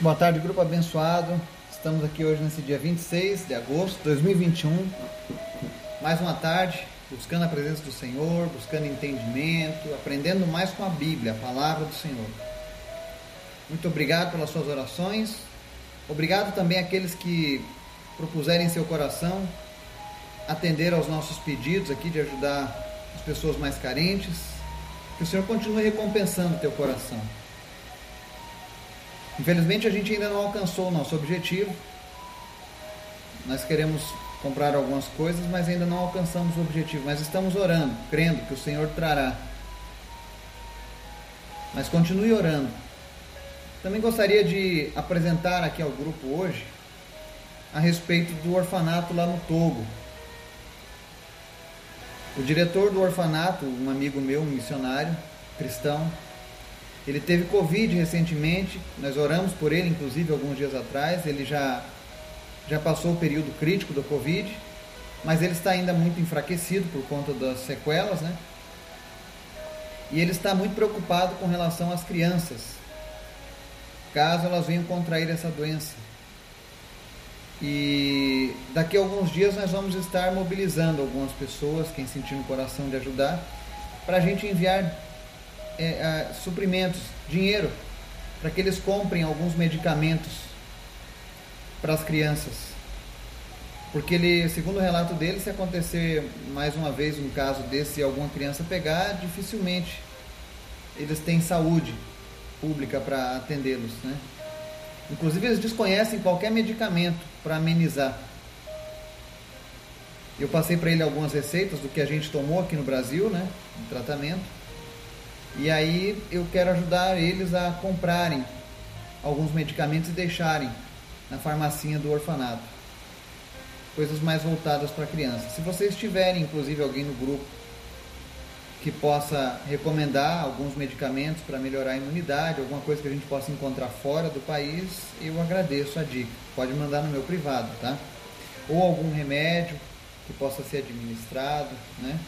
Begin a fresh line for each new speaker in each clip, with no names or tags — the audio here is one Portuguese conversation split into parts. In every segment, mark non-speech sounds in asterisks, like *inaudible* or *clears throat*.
Boa tarde, grupo abençoado. Estamos aqui hoje nesse dia 26 de agosto de 2021. Mais uma tarde, buscando a presença do Senhor, buscando entendimento, aprendendo mais com a Bíblia, a palavra do Senhor. Muito obrigado pelas suas orações. Obrigado também àqueles que propuserem em seu coração atender aos nossos pedidos aqui de ajudar as pessoas mais carentes. Que o Senhor continue recompensando o teu coração. Infelizmente a gente ainda não alcançou o nosso objetivo. Nós queremos comprar algumas coisas, mas ainda não alcançamos o objetivo. Mas estamos orando, crendo que o Senhor trará. Mas continue orando. Também gostaria de apresentar aqui ao grupo hoje a respeito do orfanato lá no Togo. O diretor do orfanato, um amigo meu, um missionário cristão, ele teve Covid recentemente, nós oramos por ele, inclusive, alguns dias atrás. Ele já, já passou o período crítico do Covid, mas ele está ainda muito enfraquecido por conta das sequelas, né? E ele está muito preocupado com relação às crianças, caso elas venham contrair essa doença. E daqui a alguns dias nós vamos estar mobilizando algumas pessoas, quem sentir no coração de ajudar, para a gente enviar é, é, suprimentos, dinheiro, para que eles comprem alguns medicamentos para as crianças. Porque ele, segundo o relato dele, se acontecer mais uma vez um caso desse e alguma criança pegar, dificilmente eles têm saúde pública para atendê-los, né? Inclusive eles desconhecem qualquer medicamento para amenizar. Eu passei para ele algumas receitas do que a gente tomou aqui no Brasil, né, tratamento. E aí eu quero ajudar eles a comprarem alguns medicamentos e deixarem na farmacinha do orfanato. Coisas mais voltadas para crianças. Se vocês tiverem, inclusive, alguém no grupo que possa recomendar alguns medicamentos para melhorar a imunidade, alguma coisa que a gente possa encontrar fora do país, eu agradeço a dica. Pode mandar no meu privado, tá? Ou algum remédio que possa ser administrado, né?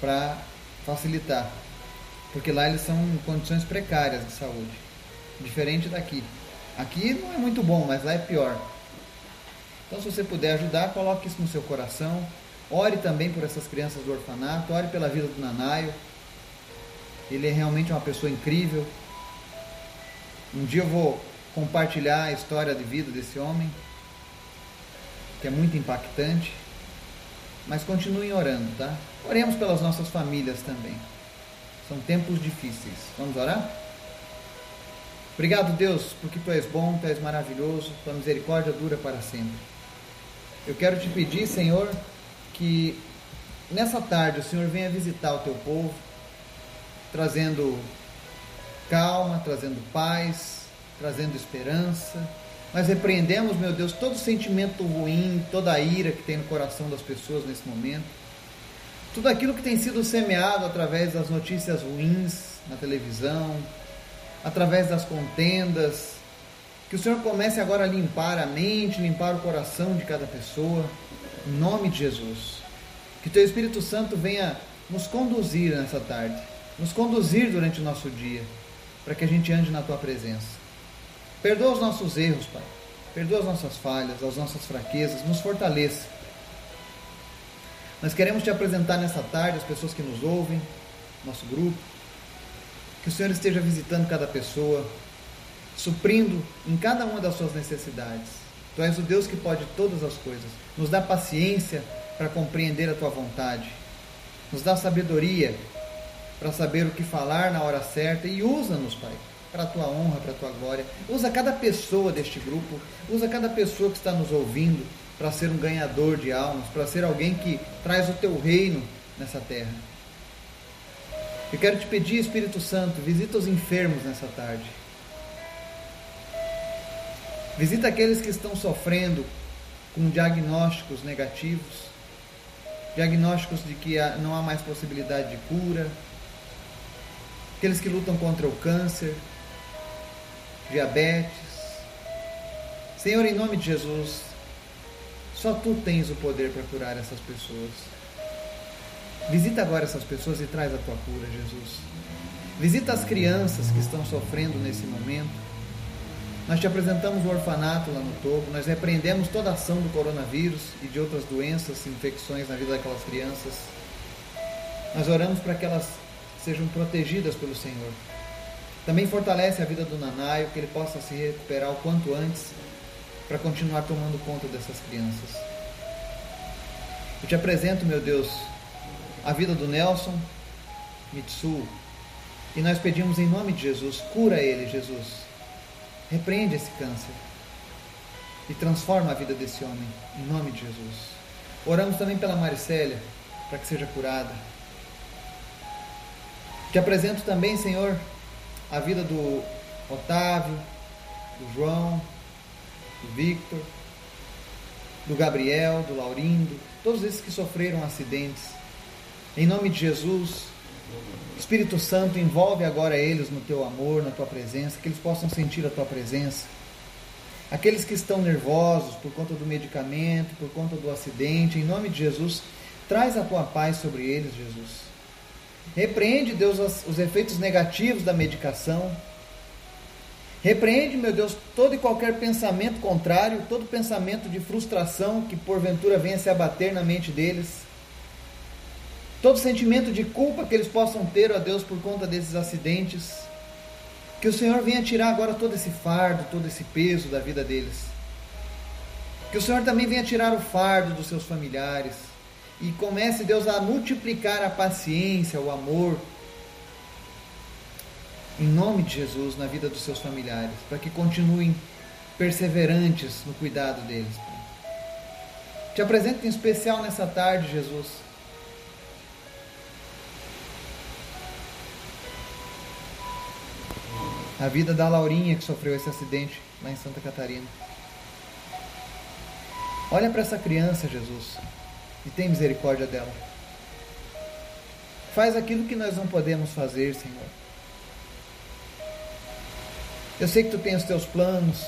Para facilitar porque lá eles são condições precárias de saúde, diferente daqui. Aqui não é muito bom, mas lá é pior. Então, se você puder ajudar, coloque isso no seu coração. Ore também por essas crianças do orfanato, ore pela vida do Nanaio. Ele é realmente uma pessoa incrível. Um dia eu vou compartilhar a história de vida desse homem, que é muito impactante. Mas continuem orando, tá? Oremos pelas nossas famílias também. São tempos difíceis. Vamos orar? Obrigado, Deus, porque tu és bom, tu és maravilhoso, tua misericórdia dura para sempre. Eu quero te pedir, Senhor, que nessa tarde o Senhor venha visitar o teu povo, trazendo calma, trazendo paz, trazendo esperança. Nós repreendemos, meu Deus, todo sentimento ruim, toda a ira que tem no coração das pessoas nesse momento tudo aquilo que tem sido semeado através das notícias ruins na televisão, através das contendas, que o Senhor comece agora a limpar a mente, limpar o coração de cada pessoa, em nome de Jesus. Que Teu Espírito Santo venha nos conduzir nessa tarde, nos conduzir durante o nosso dia, para que a gente ande na Tua presença. Perdoa os nossos erros, Pai. Perdoa as nossas falhas, as nossas fraquezas, nos fortaleça nós queremos te apresentar nessa tarde as pessoas que nos ouvem, nosso grupo. Que o Senhor esteja visitando cada pessoa, suprindo em cada uma das suas necessidades. Tu és o Deus que pode todas as coisas. Nos dá paciência para compreender a tua vontade. Nos dá sabedoria para saber o que falar na hora certa e usa-nos, Pai, para a tua honra, para a tua glória. Usa cada pessoa deste grupo, usa cada pessoa que está nos ouvindo para ser um ganhador de almas, para ser alguém que traz o teu reino nessa terra. Eu quero te pedir, Espírito Santo, visita os enfermos nessa tarde. Visita aqueles que estão sofrendo com diagnósticos negativos, diagnósticos de que não há mais possibilidade de cura, aqueles que lutam contra o câncer, diabetes. Senhor, em nome de Jesus, só tu tens o poder para curar essas pessoas. Visita agora essas pessoas e traz a tua cura, Jesus. Visita as crianças que estão sofrendo nesse momento. Nós te apresentamos o orfanato lá no topo, nós repreendemos toda a ação do coronavírus e de outras doenças, infecções na vida daquelas crianças. Nós oramos para que elas sejam protegidas pelo Senhor. Também fortalece a vida do Nanaio, que ele possa se recuperar o quanto antes para continuar tomando conta dessas crianças. Eu te apresento, meu Deus, a vida do Nelson Mitsu, e nós pedimos em nome de Jesus, cura ele, Jesus Repreende esse câncer e transforma a vida desse homem, em nome de Jesus. Oramos também pela Maricélia, para que seja curada. Te apresento também, Senhor, a vida do Otávio, do João, do Victor, do Gabriel, do Laurindo, todos esses que sofreram acidentes. Em nome de Jesus, Espírito Santo, envolve agora eles no teu amor, na tua presença, que eles possam sentir a tua presença. Aqueles que estão nervosos por conta do medicamento, por conta do acidente, em nome de Jesus, traz a tua paz sobre eles, Jesus. Repreende, Deus, os efeitos negativos da medicação. Repreende, meu Deus, todo e qualquer pensamento contrário, todo pensamento de frustração que porventura venha se abater na mente deles todo sentimento de culpa que eles possam ter, ó Deus, por conta desses acidentes. Que o Senhor venha tirar agora todo esse fardo, todo esse peso da vida deles. Que o Senhor também venha tirar o fardo dos seus familiares. E comece, Deus, a multiplicar a paciência, o amor, em nome de Jesus, na vida dos seus familiares, para que continuem perseverantes no cuidado deles. Te apresento em especial nessa tarde, Jesus a vida da Laurinha que sofreu esse acidente lá em Santa Catarina. Olha para essa criança, Jesus, e tem misericórdia dela. Faz aquilo que nós não podemos fazer, Senhor. Eu sei que tu tem os teus planos,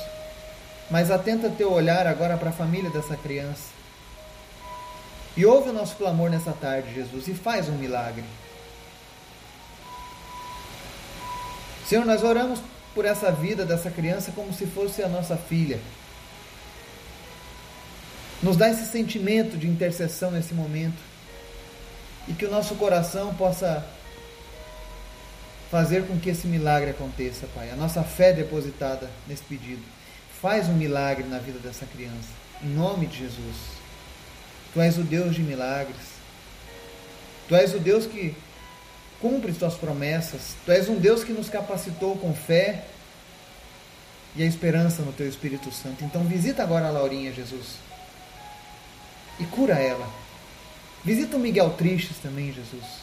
mas atenta teu olhar agora para a família dessa criança. E ouve o nosso clamor nessa tarde, Jesus, e faz um milagre. Senhor, nós oramos por essa vida dessa criança como se fosse a nossa filha. Nos dá esse sentimento de intercessão nesse momento e que o nosso coração possa fazer com que esse milagre aconteça, Pai. A nossa fé depositada nesse pedido. Faz um milagre na vida dessa criança, em nome de Jesus. Tu és o Deus de milagres. Tu és o Deus que cumpre suas promessas. Tu és um Deus que nos capacitou com fé e a esperança no teu Espírito Santo. Então visita agora a Laurinha, Jesus. E cura ela. Visita o Miguel Tristes também, Jesus.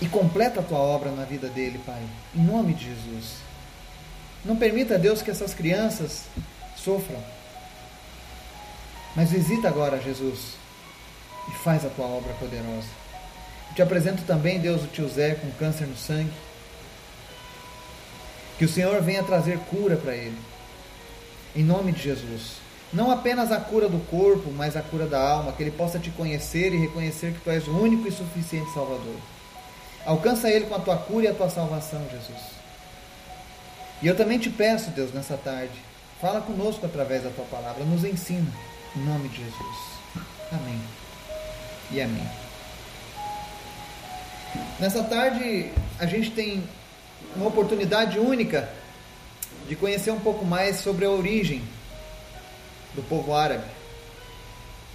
E completa a tua obra na vida dele, Pai. Em nome de Jesus. Não permita, Deus, que essas crianças sofram. Mas visita agora, Jesus, e faz a tua obra poderosa. Te apresento também, Deus, o tio Zé com câncer no sangue. Que o Senhor venha trazer cura para ele. Em nome de Jesus. Não apenas a cura do corpo, mas a cura da alma, que ele possa te conhecer e reconhecer que tu és o único e suficiente Salvador. Alcança ele com a tua cura e a tua salvação, Jesus. E eu também te peço, Deus, nessa tarde, fala conosco através da tua palavra, nos ensina, em nome de Jesus. Amém. E amém. Nessa tarde, a gente tem uma oportunidade única de conhecer um pouco mais sobre a origem do povo árabe.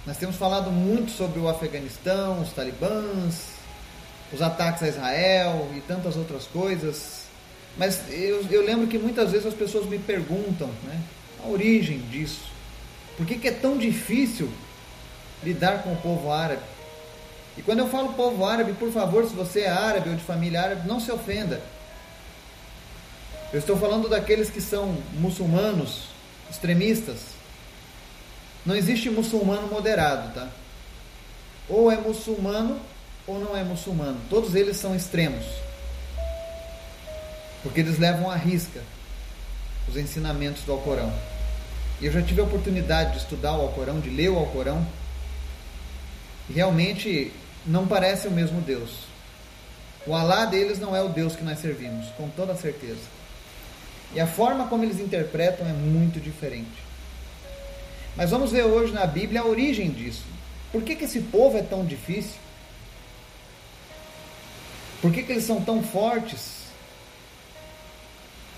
Nós temos falado muito sobre o Afeganistão, os talibãs, os ataques a Israel e tantas outras coisas. Mas eu, eu lembro que muitas vezes as pessoas me perguntam né, a origem disso. Por que, que é tão difícil lidar com o povo árabe? E quando eu falo povo árabe, por favor, se você é árabe ou de família árabe, não se ofenda. Eu estou falando daqueles que são muçulmanos, extremistas. Não existe muçulmano moderado, tá? Ou é muçulmano ou não é muçulmano. Todos eles são extremos. Porque eles levam à risca os ensinamentos do Alcorão. E eu já tive a oportunidade de estudar o Alcorão, de ler o Alcorão. E realmente não parece o mesmo Deus. O Alá deles não é o Deus que nós servimos, com toda certeza. E a forma como eles interpretam é muito diferente. Mas vamos ver hoje na Bíblia a origem disso. Por que, que esse povo é tão difícil? Por que, que eles são tão fortes?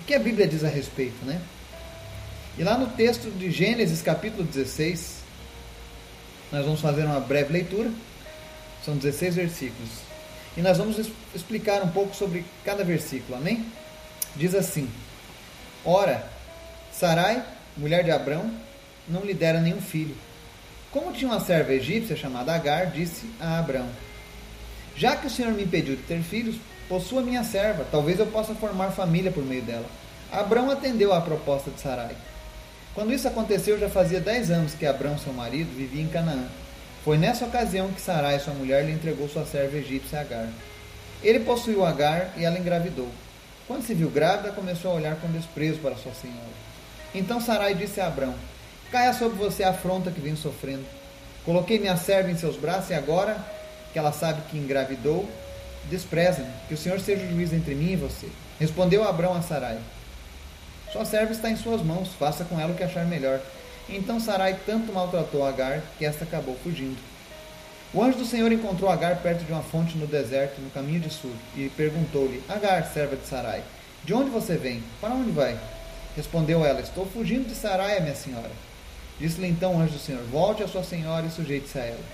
O que a Bíblia diz a respeito, né? E lá no texto de Gênesis, capítulo 16, nós vamos fazer uma breve leitura. São 16 versículos. E nós vamos explicar um pouco sobre cada versículo, amém? Diz assim: Ora, Sarai, mulher de Abrão, não lhe dera nenhum filho. Como tinha uma serva egípcia chamada Agar, disse a Abrão: Já que o Senhor me impediu de ter filhos, possua minha serva, talvez eu possa formar família por meio dela. Abrão atendeu à proposta de Sarai. Quando isso aconteceu, já fazia dez anos que Abrão, seu marido, vivia em Canaã. Foi nessa ocasião que Sarai, sua mulher, lhe entregou sua serva egípcia Agar. Ele possuiu Agar e ela engravidou. Quando se viu grávida, começou a olhar com desprezo para sua senhora. Então Sarai disse a Abrão: Caia sobre você a afronta que venho sofrendo. Coloquei minha serva em seus braços e agora que ela sabe que engravidou, despreza-me, que o Senhor seja o juiz entre mim e você. Respondeu Abrão a Sarai: Sua serva está em suas mãos, faça com ela o que achar melhor. Então Sarai tanto maltratou Agar que esta acabou fugindo. O anjo do Senhor encontrou Agar perto de uma fonte no deserto, no caminho de sul, e perguntou-lhe: Agar, serva de Sarai, de onde você vem? Para onde vai? Respondeu ela: Estou fugindo de Sarai, minha senhora. Disse-lhe então o anjo do Senhor: Volte a sua senhora e sujeite-se a ela.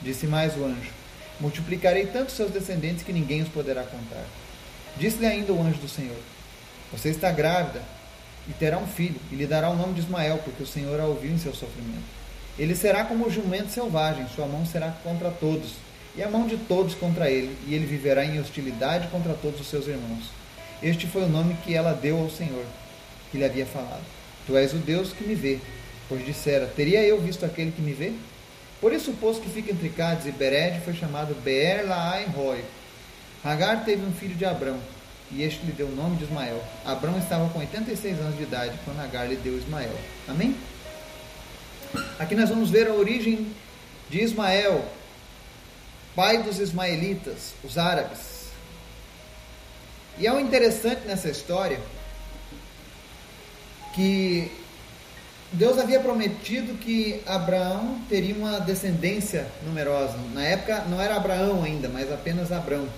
Disse mais o anjo: Multiplicarei tanto seus descendentes que ninguém os poderá contar. Disse-lhe ainda o anjo do Senhor: Você está grávida e terá um filho, e lhe dará o nome de Ismael, porque o Senhor a ouviu em seu sofrimento. Ele será como o jumento selvagem, sua mão será contra todos, e a mão de todos contra ele, e ele viverá em hostilidade contra todos os seus irmãos. Este foi o nome que ela deu ao Senhor, que lhe havia falado: Tu és o Deus que me vê pois dissera: Teria eu visto aquele que me vê? Por isso o poço que fica entre Cádiz e Bered foi chamado Beer Laai Roy. Hagar teve um filho de Abrão, e este lhe deu o nome de Ismael. Abrão estava com 86 anos de idade quando Hagar lhe deu Ismael. Amém? Aqui nós vamos ver a origem de Ismael, pai dos ismaelitas, os árabes. E é um interessante nessa história que Deus havia prometido que Abraão teria uma descendência numerosa. Na época não era Abraão ainda, mas apenas Abrão.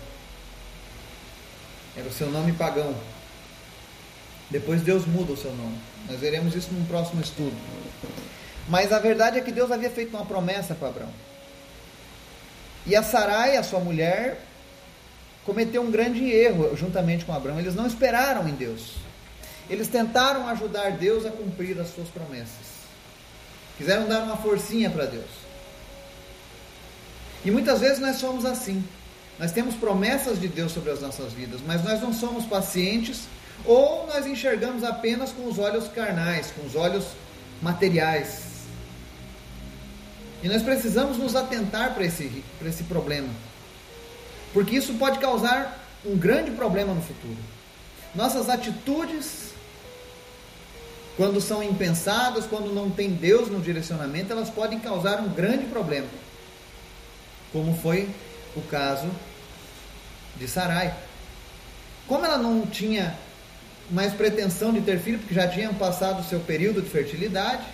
Era o seu nome pagão. Depois Deus muda o seu nome. Nós veremos isso num próximo estudo. Mas a verdade é que Deus havia feito uma promessa para Abraão. E a Sarai, a sua mulher, cometeu um grande erro juntamente com Abraão. Eles não esperaram em Deus. Eles tentaram ajudar Deus a cumprir as suas promessas. Quiseram dar uma forcinha para Deus. E muitas vezes nós somos assim. Nós temos promessas de Deus sobre as nossas vidas, mas nós não somos pacientes ou nós enxergamos apenas com os olhos carnais, com os olhos materiais. E nós precisamos nos atentar para esse, esse problema, porque isso pode causar um grande problema no futuro. Nossas atitudes quando são impensadas, quando não tem Deus no direcionamento, elas podem causar um grande problema. Como foi o caso de Sarai. Como ela não tinha mais pretensão de ter filho, porque já tinha passado o seu período de fertilidade,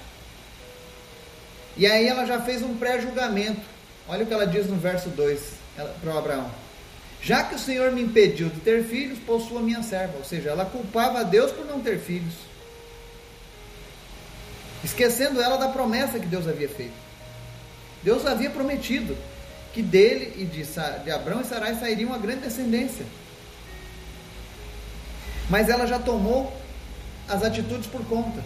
e aí ela já fez um pré-julgamento. Olha o que ela diz no verso 2 para Abraão. Já que o Senhor me impediu de ter filhos, possua minha serva. Ou seja, ela culpava a Deus por não ter filhos esquecendo ela da promessa que Deus havia feito. Deus havia prometido que dele e de, de Abraão e Sarai sairia uma grande descendência. Mas ela já tomou as atitudes por conta.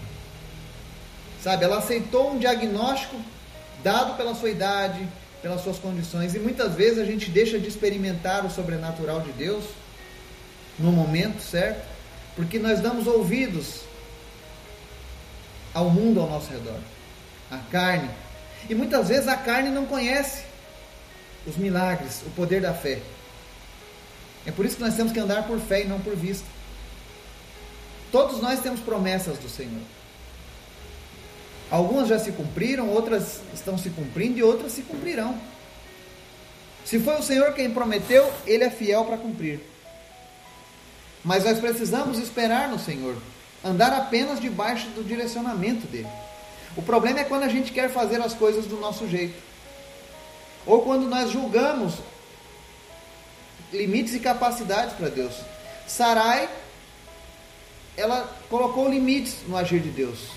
Sabe, ela aceitou um diagnóstico dado pela sua idade, pelas suas condições, e muitas vezes a gente deixa de experimentar o sobrenatural de Deus no momento certo, porque nós damos ouvidos ao mundo ao nosso redor, a carne. E muitas vezes a carne não conhece os milagres, o poder da fé. É por isso que nós temos que andar por fé e não por vista. Todos nós temos promessas do Senhor. Algumas já se cumpriram, outras estão se cumprindo e outras se cumprirão. Se foi o Senhor quem prometeu, Ele é fiel para cumprir. Mas nós precisamos esperar no Senhor. Andar apenas debaixo do direcionamento dele. O problema é quando a gente quer fazer as coisas do nosso jeito. Ou quando nós julgamos limites e capacidades para Deus. Sarai, ela colocou limites no agir de Deus.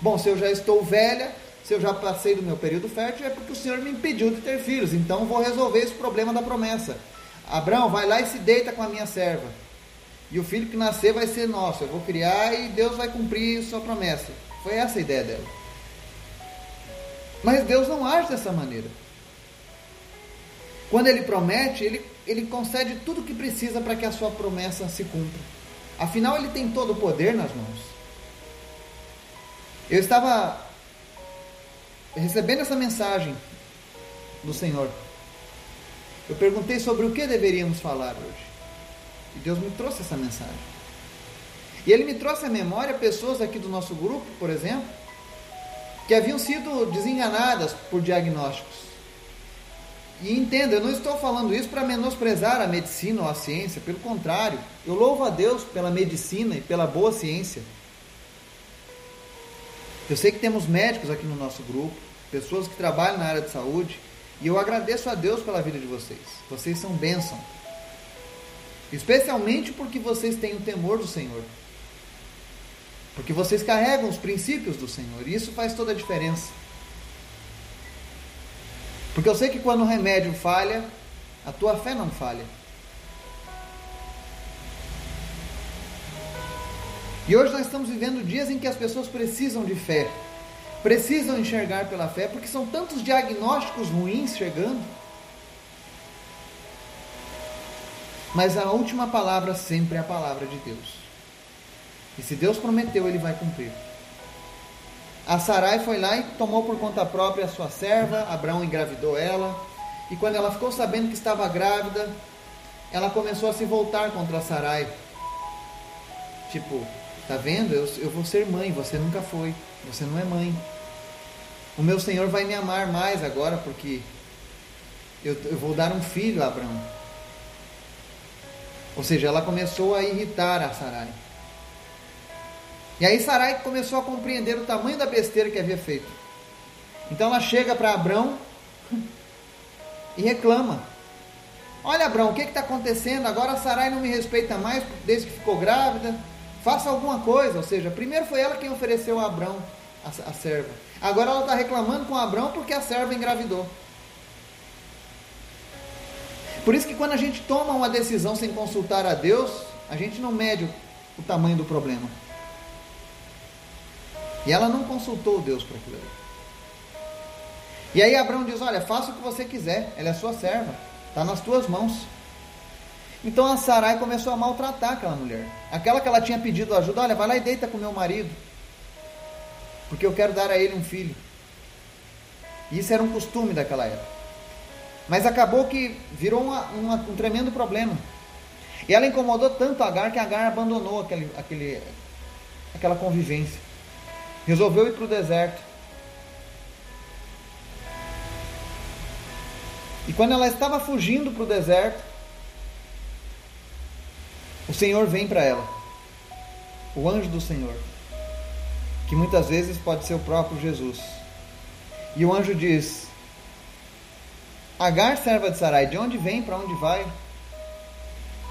Bom, se eu já estou velha, se eu já passei do meu período fértil, é porque o Senhor me impediu de ter filhos. Então vou resolver esse problema da promessa. Abraão, vai lá e se deita com a minha serva. E o filho que nascer vai ser nosso. Eu vou criar e Deus vai cumprir sua promessa. Foi essa a ideia dela. Mas Deus não age dessa maneira. Quando Ele promete, Ele, ele concede tudo o que precisa para que a sua promessa se cumpra. Afinal, Ele tem todo o poder nas mãos. Eu estava recebendo essa mensagem do Senhor. Eu perguntei sobre o que deveríamos falar hoje. E Deus me trouxe essa mensagem. E Ele me trouxe à memória pessoas aqui do nosso grupo, por exemplo, que haviam sido desenganadas por diagnósticos. E entenda, eu não estou falando isso para menosprezar a medicina ou a ciência, pelo contrário, eu louvo a Deus pela medicina e pela boa ciência. Eu sei que temos médicos aqui no nosso grupo, pessoas que trabalham na área de saúde, e eu agradeço a Deus pela vida de vocês. Vocês são bênção. Especialmente porque vocês têm o temor do Senhor. Porque vocês carregam os princípios do Senhor. E isso faz toda a diferença. Porque eu sei que quando o remédio falha, a tua fé não falha. E hoje nós estamos vivendo dias em que as pessoas precisam de fé. Precisam enxergar pela fé, porque são tantos diagnósticos ruins chegando. Mas a última palavra sempre é a palavra de Deus. E se Deus prometeu, ele vai cumprir. A Sarai foi lá e tomou por conta própria a sua serva, Abraão engravidou ela, e quando ela ficou sabendo que estava grávida, ela começou a se voltar contra a Sarai. Tipo, tá vendo? Eu, eu vou ser mãe, você nunca foi, você não é mãe. O meu Senhor vai me amar mais agora porque eu, eu vou dar um filho a Abraão. Ou seja, ela começou a irritar a Sarai. E aí Sarai começou a compreender o tamanho da besteira que havia feito. Então ela chega para Abraão e reclama. Olha, Abraão, o que está acontecendo? Agora a Sarai não me respeita mais desde que ficou grávida. Faça alguma coisa. Ou seja, primeiro foi ela quem ofereceu a Abraão a, a serva. Agora ela está reclamando com Abraão porque a serva engravidou. Por isso que quando a gente toma uma decisão sem consultar a Deus, a gente não mede o tamanho do problema. E ela não consultou Deus para aquilo. E aí Abraão diz: Olha, faça o que você quiser, ela é sua serva, está nas tuas mãos. Então a Sarai começou a maltratar aquela mulher. Aquela que ela tinha pedido ajuda: Olha, vai lá e deita com meu marido, porque eu quero dar a ele um filho. E isso era um costume daquela época. Mas acabou que virou uma, uma, um tremendo problema. E ela incomodou tanto Agar que Agar abandonou aquele, aquele, aquela convivência. Resolveu ir para o deserto. E quando ela estava fugindo para o deserto, o Senhor vem para ela. O anjo do Senhor. Que muitas vezes pode ser o próprio Jesus. E o anjo diz: Agar, serva de Sarai, de onde vem, para onde vai?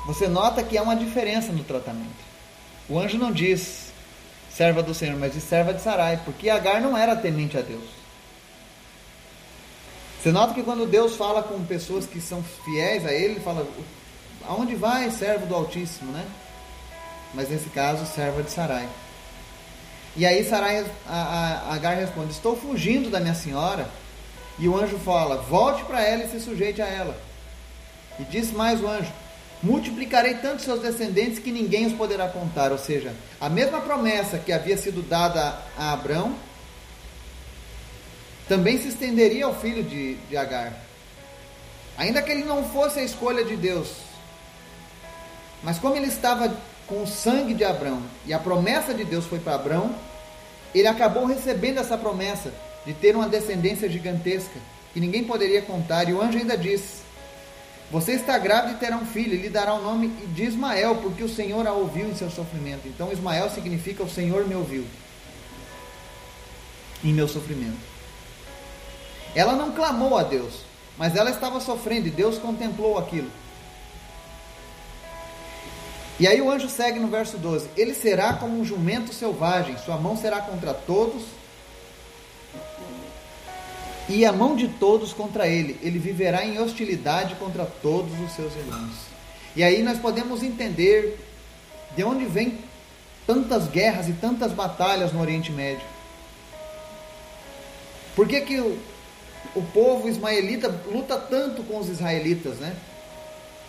Você nota que há uma diferença no tratamento. O anjo não diz serva do Senhor, mas diz serva de Sarai, porque Agar não era temente a Deus. Você nota que quando Deus fala com pessoas que são fiéis a Ele, ele fala: Aonde vai, servo do Altíssimo, né? Mas nesse caso, serva de Sarai. E aí Sarai, a, a Agar responde: Estou fugindo da minha senhora e o anjo fala: Volte para ela e se sujeite a ela. E disse mais o anjo: Multiplicarei tanto seus descendentes que ninguém os poderá contar. Ou seja, a mesma promessa que havia sido dada a Abraão também se estenderia ao filho de, de Agar. Ainda que ele não fosse a escolha de Deus, mas como ele estava com o sangue de Abraão e a promessa de Deus foi para Abraão, ele acabou recebendo essa promessa de ter uma descendência gigantesca que ninguém poderia contar. E o anjo ainda diz: Você está grávida e terá um filho, e lhe dará o nome de Ismael, porque o Senhor a ouviu em seu sofrimento. Então, Ismael significa o Senhor me ouviu em meu sofrimento. Ela não clamou a Deus, mas ela estava sofrendo e Deus contemplou aquilo. E aí o anjo segue no verso 12: Ele será como um jumento selvagem, sua mão será contra todos, e a mão de todos contra ele. Ele viverá em hostilidade contra todos os seus irmãos. E aí nós podemos entender de onde vem tantas guerras e tantas batalhas no Oriente Médio. Por que, que o, o povo ismaelita luta tanto com os israelitas, né?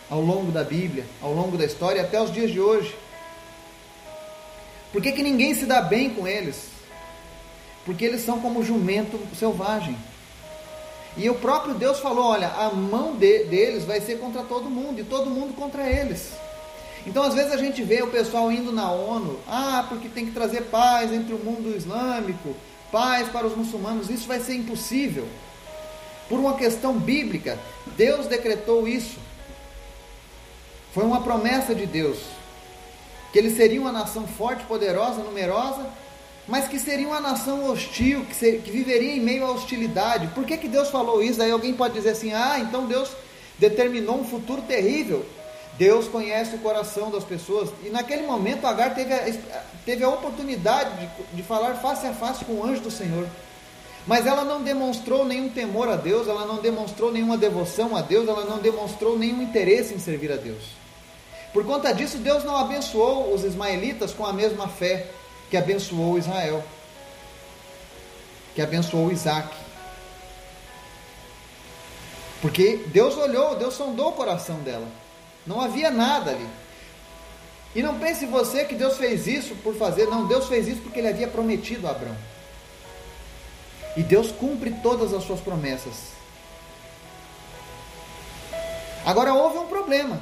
Ao longo da Bíblia, ao longo da história, até os dias de hoje. Por que, que ninguém se dá bem com eles? Porque eles são como jumento selvagem. E o próprio Deus falou: olha, a mão de, deles vai ser contra todo mundo e todo mundo contra eles. Então, às vezes, a gente vê o pessoal indo na ONU, ah, porque tem que trazer paz entre o mundo islâmico, paz para os muçulmanos. Isso vai ser impossível. Por uma questão bíblica, Deus decretou isso. Foi uma promessa de Deus. Que eles seriam uma nação forte, poderosa, numerosa, mas que seria uma nação hostil, que, ser, que viveria em meio à hostilidade. Por que, que Deus falou isso? Aí alguém pode dizer assim: ah, então Deus determinou um futuro terrível. Deus conhece o coração das pessoas. E naquele momento Agar teve a, teve a oportunidade de, de falar face a face com o anjo do Senhor. Mas ela não demonstrou nenhum temor a Deus, ela não demonstrou nenhuma devoção a Deus, ela não demonstrou nenhum interesse em servir a Deus. Por conta disso, Deus não abençoou os ismaelitas com a mesma fé que abençoou Israel, que abençoou Isaac. Porque Deus olhou, Deus sondou o coração dela. Não havia nada ali. E não pense você que Deus fez isso por fazer, não, Deus fez isso porque ele havia prometido a Abraão. E Deus cumpre todas as suas promessas. Agora houve um problema.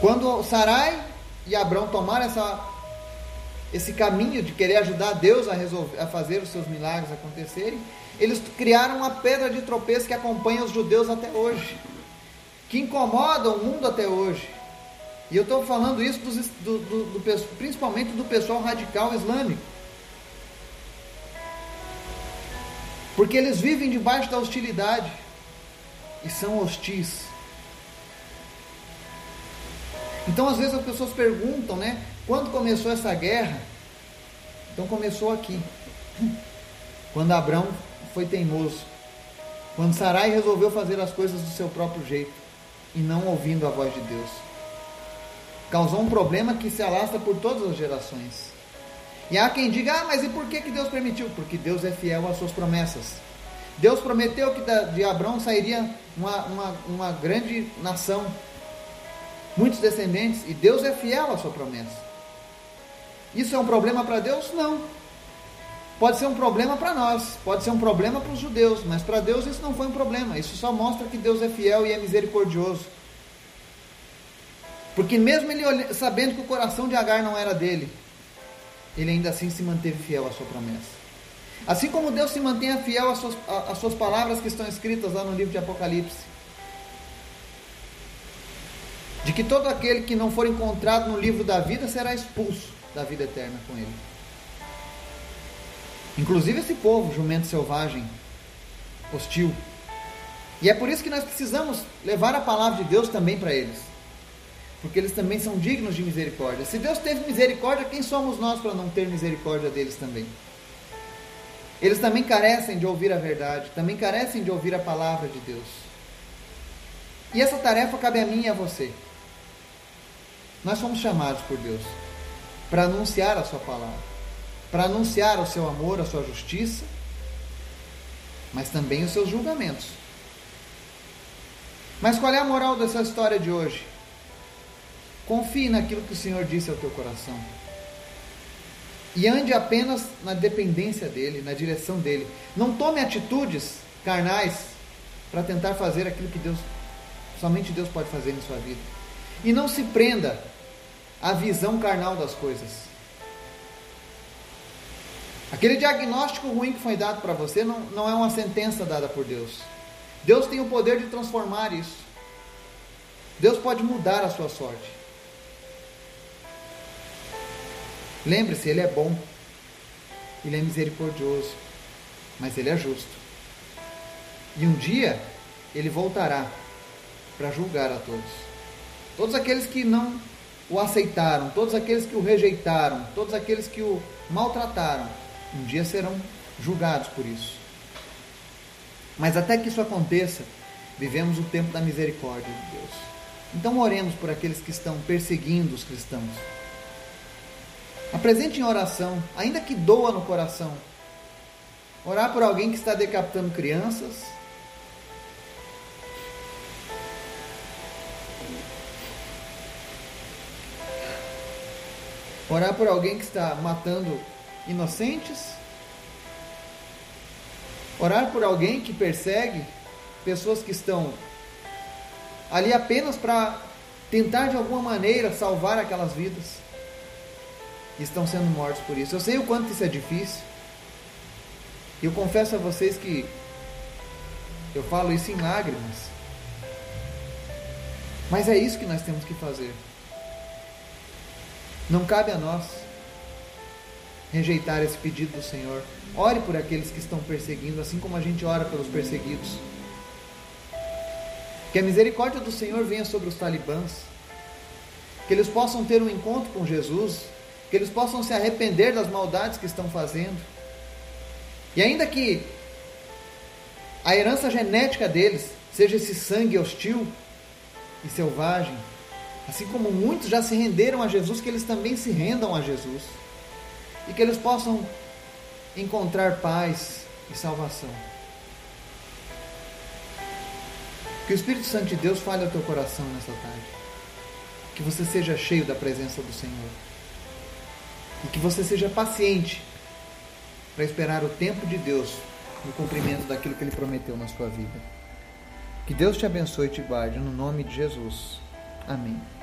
Quando Sarai e Abraão tomaram essa, esse caminho de querer ajudar Deus a, resolver, a fazer os seus milagres acontecerem, eles criaram uma pedra de tropeço que acompanha os judeus até hoje que incomodam o mundo até hoje. E eu estou falando isso dos, do, do, do, principalmente do pessoal radical islâmico. Porque eles vivem debaixo da hostilidade e são hostis. Então, às vezes, as pessoas perguntam, né? Quando começou essa guerra? Então, começou aqui. *clears throat* Quando Abraão foi teimoso. Quando Sarai resolveu fazer as coisas do seu próprio jeito e não ouvindo a voz de Deus. Causou um problema que se alastra por todas as gerações. E há quem diga, ah, mas e por que, que Deus permitiu? Porque Deus é fiel às suas promessas. Deus prometeu que de Abraão sairia uma, uma, uma grande nação, muitos descendentes, e Deus é fiel à sua promessa. Isso é um problema para Deus? Não. Pode ser um problema para nós, pode ser um problema para os judeus, mas para Deus isso não foi um problema. Isso só mostra que Deus é fiel e é misericordioso. Porque mesmo ele sabendo que o coração de Agar não era dele, ele ainda assim se manteve fiel à sua promessa. Assim como Deus se mantém fiel às suas, às suas palavras que estão escritas lá no livro de Apocalipse. De que todo aquele que não for encontrado no livro da vida será expulso da vida eterna com ele. Inclusive esse povo, jumento selvagem, hostil. E é por isso que nós precisamos levar a palavra de Deus também para eles. Porque eles também são dignos de misericórdia. Se Deus teve misericórdia, quem somos nós para não ter misericórdia deles também? Eles também carecem de ouvir a verdade, também carecem de ouvir a palavra de Deus. E essa tarefa cabe a mim e a você. Nós somos chamados por Deus para anunciar a sua palavra para anunciar o seu amor, a sua justiça, mas também os seus julgamentos. Mas qual é a moral dessa história de hoje? Confie naquilo que o Senhor disse ao teu coração. E ande apenas na dependência dele, na direção dele. Não tome atitudes carnais para tentar fazer aquilo que Deus, somente Deus pode fazer em sua vida. E não se prenda à visão carnal das coisas. Aquele diagnóstico ruim que foi dado para você não, não é uma sentença dada por Deus. Deus tem o poder de transformar isso. Deus pode mudar a sua sorte. Lembre-se, Ele é bom, Ele é misericordioso, mas Ele é justo. E um dia Ele voltará para julgar a todos. Todos aqueles que não o aceitaram, todos aqueles que o rejeitaram, todos aqueles que o maltrataram, um dia serão julgados por isso. Mas até que isso aconteça, vivemos o tempo da misericórdia de Deus. Então oremos por aqueles que estão perseguindo os cristãos. Apresente em oração, ainda que doa no coração. Orar por alguém que está decapitando crianças. Orar por alguém que está matando inocentes. Orar por alguém que persegue pessoas que estão ali apenas para tentar de alguma maneira salvar aquelas vidas estão sendo mortos por isso. Eu sei o quanto isso é difícil. E eu confesso a vocês que eu falo isso em lágrimas. Mas é isso que nós temos que fazer. Não cabe a nós rejeitar esse pedido do Senhor. Ore por aqueles que estão perseguindo, assim como a gente ora pelos perseguidos. Que a misericórdia do Senhor venha sobre os talibãs. Que eles possam ter um encontro com Jesus. Que eles possam se arrepender das maldades que estão fazendo. E ainda que a herança genética deles seja esse sangue hostil e selvagem, assim como muitos já se renderam a Jesus, que eles também se rendam a Jesus e que eles possam encontrar paz e salvação. Que o Espírito Santo de Deus fale ao teu coração nessa tarde. Que você seja cheio da presença do Senhor. E que você seja paciente para esperar o tempo de Deus no cumprimento daquilo que Ele prometeu na sua vida. Que Deus te abençoe e te guarde no nome de Jesus. Amém.